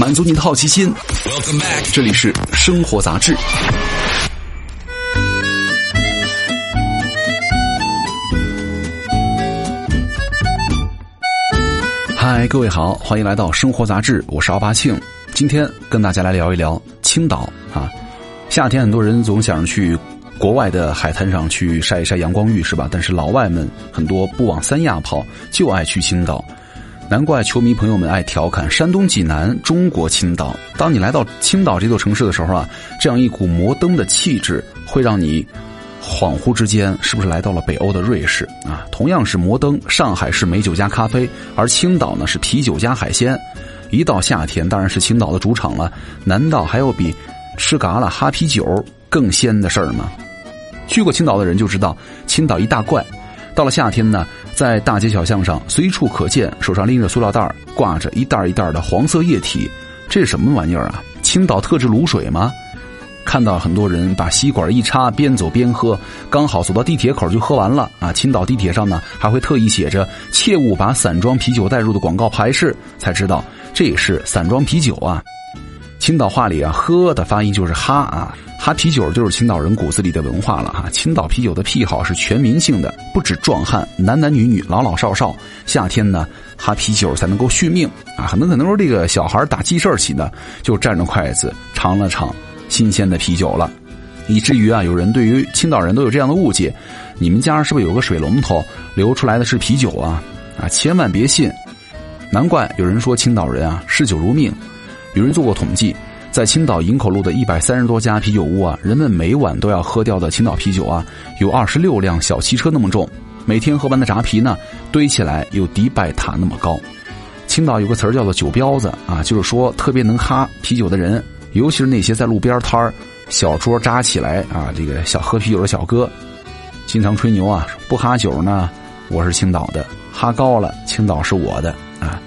满足你的好奇心。这里是生活杂志。嗨，各位好，欢迎来到生活杂志，我是奥巴庆。今天跟大家来聊一聊青岛啊。夏天很多人总想着去国外的海滩上去晒一晒阳光浴，是吧？但是老外们很多不往三亚跑，就爱去青岛。难怪球迷朋友们爱调侃山东济南，中国青岛。当你来到青岛这座城市的时候啊，这样一股摩登的气质会让你恍惚之间，是不是来到了北欧的瑞士啊？同样是摩登，上海是美酒加咖啡，而青岛呢是啤酒加海鲜。一到夏天，当然是青岛的主场了。难道还有比吃嘎啦哈啤酒更鲜的事儿吗？去过青岛的人就知道，青岛一大怪。到了夏天呢。在大街小巷上，随处可见，手上拎着塑料袋挂着一袋一袋的黄色液体，这是什么玩意儿啊？青岛特制卤水吗？看到很多人把吸管一插，边走边喝，刚好走到地铁口就喝完了啊！青岛地铁上呢，还会特意写着“切勿把散装啤酒带入”的广告牌示，才知道这也是散装啤酒啊。青岛话里啊，喝的发音就是哈啊。哈啤酒就是青岛人骨子里的文化了哈。青岛啤酒的癖好是全民性的，不止壮汉，男男女女、老老少少，夏天呢哈啤酒才能够续命啊。很多可能说这个小孩打记事起呢，就蘸着筷子尝了尝新鲜的啤酒了，以至于啊，有人对于青岛人都有这样的误解：你们家是不是有个水龙头流出来的是啤酒啊？啊，千万别信！难怪有人说青岛人啊嗜酒如命。有人做过统计。在青岛营口路的一百三十多家啤酒屋啊，人们每晚都要喝掉的青岛啤酒啊，有二十六辆小汽车那么重。每天喝完的扎啤呢，堆起来有迪拜塔那么高。青岛有个词儿叫做“酒彪子”啊，就是说特别能哈啤酒的人，尤其是那些在路边摊儿小桌扎起来啊，这个小喝啤酒的小哥，经常吹牛啊，不哈酒呢，我是青岛的，哈高了，青岛是我的啊。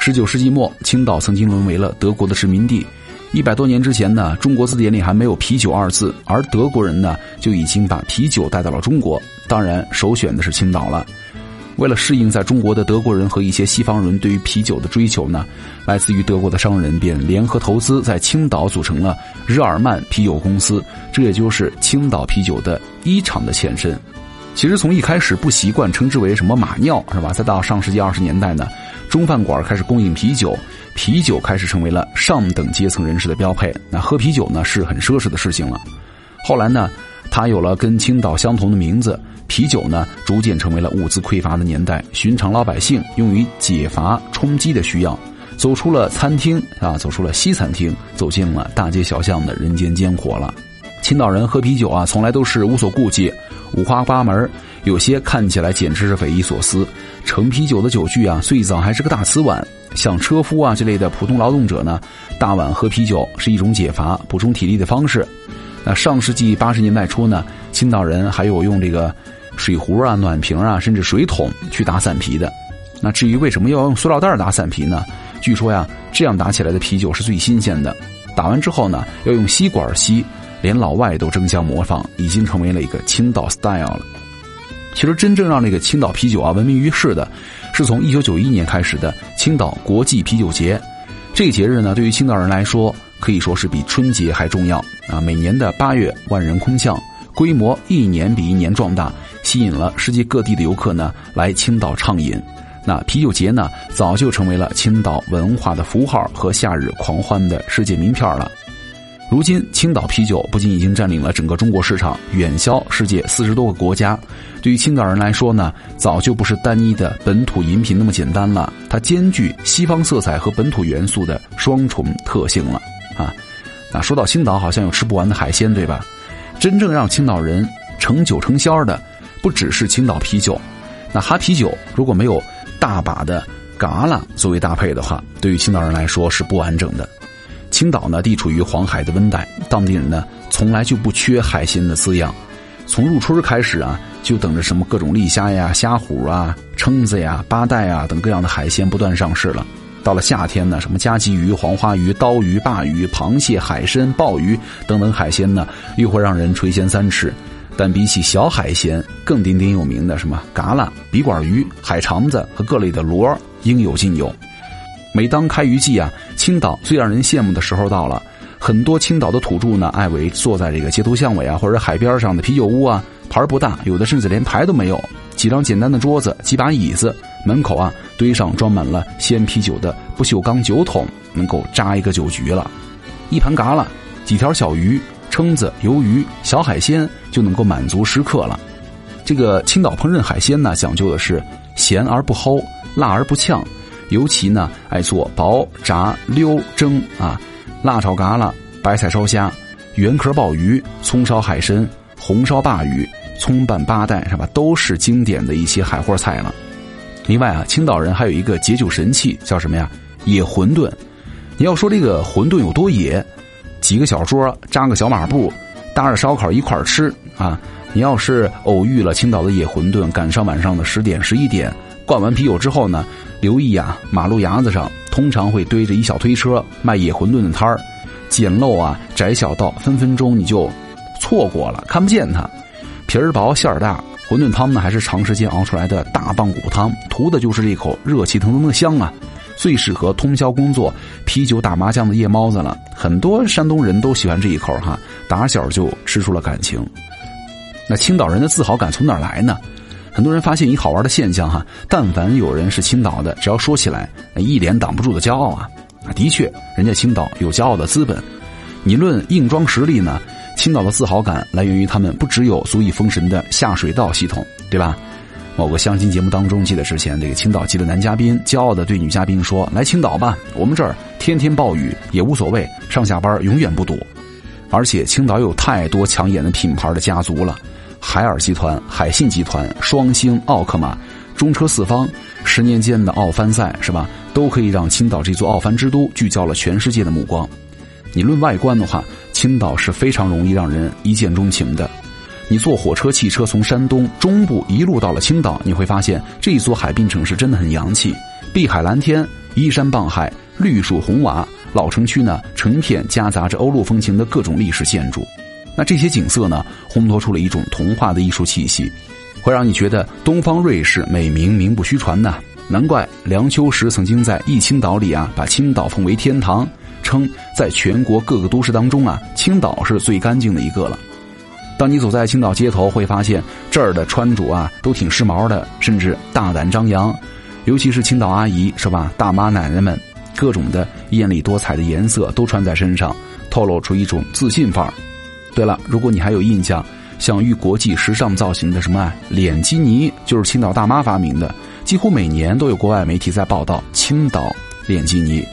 十九世纪末，青岛曾经沦为了德国的殖民地。一百多年之前呢，中国字典里还没有“啤酒”二字，而德国人呢就已经把啤酒带到了中国。当然，首选的是青岛了。为了适应在中国的德国人和一些西方人对于啤酒的追求呢，来自于德国的商人便联合投资，在青岛组成了日耳曼啤酒公司，这也就是青岛啤酒的一厂的前身。其实从一开始不习惯称之为什么马尿是吧？再到上世纪二十年代呢，中饭馆开始供应啤酒。啤酒开始成为了上等阶层人士的标配，那喝啤酒呢是很奢侈的事情了。后来呢，它有了跟青岛相同的名字，啤酒呢逐渐成为了物资匮乏的年代，寻常老百姓用于解乏充饥的需要，走出了餐厅啊，走出了西餐厅，走进了大街小巷的人间烟火了。青岛人喝啤酒啊，从来都是无所顾忌，五花八门，有些看起来简直是匪夷所思。盛啤酒的酒具啊，最早还是个大瓷碗。像车夫啊这类的普通劳动者呢，大碗喝啤酒是一种解乏、补充体力的方式。那上世纪八十年代初呢，青岛人还有用这个水壶啊、暖瓶啊，甚至水桶去打散啤的。那至于为什么要用塑料袋打散啤呢？据说呀，这样打起来的啤酒是最新鲜的。打完之后呢，要用吸管吸，连老外都争相模仿，已经成为了一个青岛 style 了。其实真正让这个青岛啤酒啊闻名于世的。是从一九九一年开始的青岛国际啤酒节，这个节日呢，对于青岛人来说可以说是比春节还重要啊！每年的八月，万人空巷，规模一年比一年壮大，吸引了世界各地的游客呢来青岛畅饮。那啤酒节呢，早就成为了青岛文化的符号和夏日狂欢的世界名片了。如今，青岛啤酒不仅已经占领了整个中国市场，远销世界四十多个国家。对于青岛人来说呢，早就不是单一的本土饮品那么简单了，它兼具西方色彩和本土元素的双重特性了啊！那说到青岛，好像有吃不完的海鲜，对吧？真正让青岛人成酒成仙的，不只是青岛啤酒。那哈啤酒如果没有大把的嘎啦作为搭配的话，对于青岛人来说是不完整的。青岛呢，地处于黄海的温带，当地人呢从来就不缺海鲜的滋养。从入春开始啊，就等着什么各种丽虾呀、虾虎啊、蛏子呀、八带啊等各样的海鲜不断上市了。到了夏天呢，什么加鲫鱼、黄花鱼、刀鱼、鲅鱼、螃蟹、海参、鲍鱼等等海鲜呢，又会让人垂涎三尺。但比起小海鲜，更鼎鼎有名的什么蛤蜊、笔管鱼、海肠子和各类的螺，应有尽有。每当开渔季啊。青岛最让人羡慕的时候到了，很多青岛的土著呢，爱围坐在这个街头巷尾啊，或者海边上的啤酒屋啊，牌不大，有的甚至连牌都没有，几张简单的桌子，几把椅子，门口啊堆上装满了鲜啤酒的不锈钢酒桶，能够扎一个酒局了。一盘嘎啦，几条小鱼、蛏子、鱿鱼、小海鲜就能够满足食客了。这个青岛烹饪海鲜呢，讲究的是咸而不齁，辣而不呛。尤其呢，爱做薄炸、溜蒸啊，辣炒嘎啦、白菜烧虾、圆壳鲍鱼、葱烧海参、红烧鲅鱼、葱拌八带，是吧？都是经典的一些海货菜了。另外啊，青岛人还有一个解酒神器，叫什么呀？野馄饨。你要说这个馄饨有多野，几个小桌扎个小马步，搭着烧烤一块吃啊！你要是偶遇了青岛的野馄饨，赶上晚上的十点、十一点，灌完啤酒之后呢？留意啊，马路牙子上通常会堆着一小推车卖野馄饨的摊儿，简陋啊，窄小道，分分钟你就错过了，看不见它。皮儿薄馅儿大，馄饨汤呢还是长时间熬出来的大棒骨汤，图的就是这口热气腾腾的香啊，最适合通宵工作、啤酒打麻将的夜猫子了。很多山东人都喜欢这一口哈，打小就吃出了感情。那青岛人的自豪感从哪儿来呢？很多人发现一好玩的现象哈，但凡有人是青岛的，只要说起来，一脸挡不住的骄傲啊！啊，的确，人家青岛有骄傲的资本。你论硬装实力呢，青岛的自豪感来源于他们不只有足以封神的下水道系统，对吧？某个相亲节目当中，记得之前这个青岛籍的男嘉宾骄傲的对女嘉宾说：“来青岛吧，我们这儿天天暴雨也无所谓，上下班永远不堵。而且青岛有太多抢眼的品牌的家族了。”海尔集团、海信集团、双星、奥克玛、中车四方，十年间的奥帆赛是吧？都可以让青岛这座奥帆之都聚焦了全世界的目光。你论外观的话，青岛是非常容易让人一见钟情的。你坐火车、汽车从山东中部一路到了青岛，你会发现这一座海滨城市真的很洋气，碧海蓝天、依山傍海、绿树红瓦，老城区呢成片夹杂着欧陆风情的各种历史建筑。那这些景色呢，烘托出了一种童话的艺术气息，会让你觉得东方瑞士美名名不虚传呢。难怪梁秋实曾经在《忆青岛》里啊，把青岛奉为天堂，称在全国各个都市当中啊，青岛是最干净的一个了。当你走在青岛街头，会发现这儿的穿着啊都挺时髦的，甚至大胆张扬，尤其是青岛阿姨是吧，大妈奶奶们，各种的艳丽多彩的颜色都穿在身上，透露出一种自信范儿。对了，如果你还有印象，享誉国际时尚造型的什么脸基尼，就是青岛大妈发明的。几乎每年都有国外媒体在报道青岛脸基尼。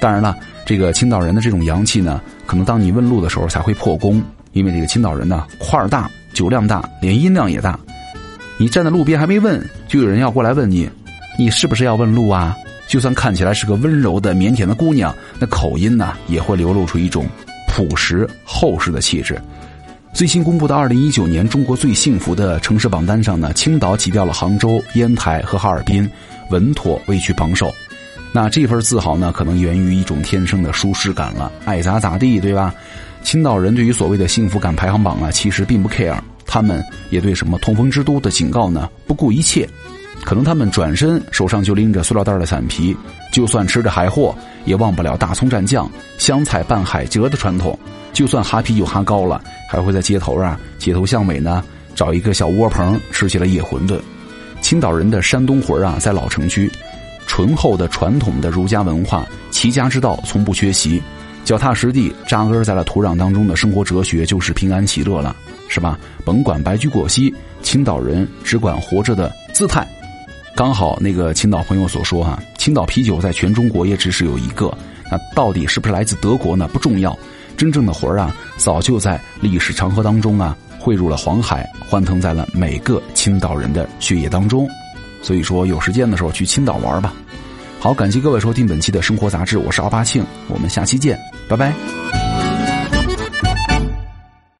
当然了，这个青岛人的这种洋气呢，可能当你问路的时候才会破功，因为这个青岛人呢块儿大、酒量大，连音量也大。你站在路边还没问，就有人要过来问你，你是不是要问路啊？就算看起来是个温柔的、腼腆的姑娘，那口音呢也会流露出一种。朴实厚实的气质。最新公布的二零一九年中国最幸福的城市榜单上呢，青岛挤掉了杭州、烟台和哈尔滨，稳妥位居榜首。那这份自豪呢，可能源于一种天生的舒适感了，爱咋咋地，对吧？青岛人对于所谓的幸福感排行榜啊，其实并不 care，他们也对什么痛风之都的警告呢不顾一切。可能他们转身手上就拎着塑料袋的伞皮，就算吃着海货，也忘不了大葱蘸酱、香菜拌海蜇的传统。就算哈啤酒哈高了，还会在街头啊、街头巷尾呢找一个小窝棚吃起了野馄饨。青岛人的山东魂啊，在老城区，醇厚的传统的儒家文化、齐家之道从不缺席。脚踏实地扎根在了土壤当中的生活哲学，就是平安喜乐了，是吧？甭管白驹过隙，青岛人只管活着的姿态。刚好那个青岛朋友所说哈，青岛啤酒在全中国也只是有一个，那到底是不是来自德国呢？不重要，真正的魂儿啊，早就在历史长河当中啊汇入了黄海，欢腾在了每个青岛人的血液当中。所以说，有时间的时候去青岛玩吧。好，感谢各位收听本期的生活杂志，我是奥巴庆，我们下期见，拜拜。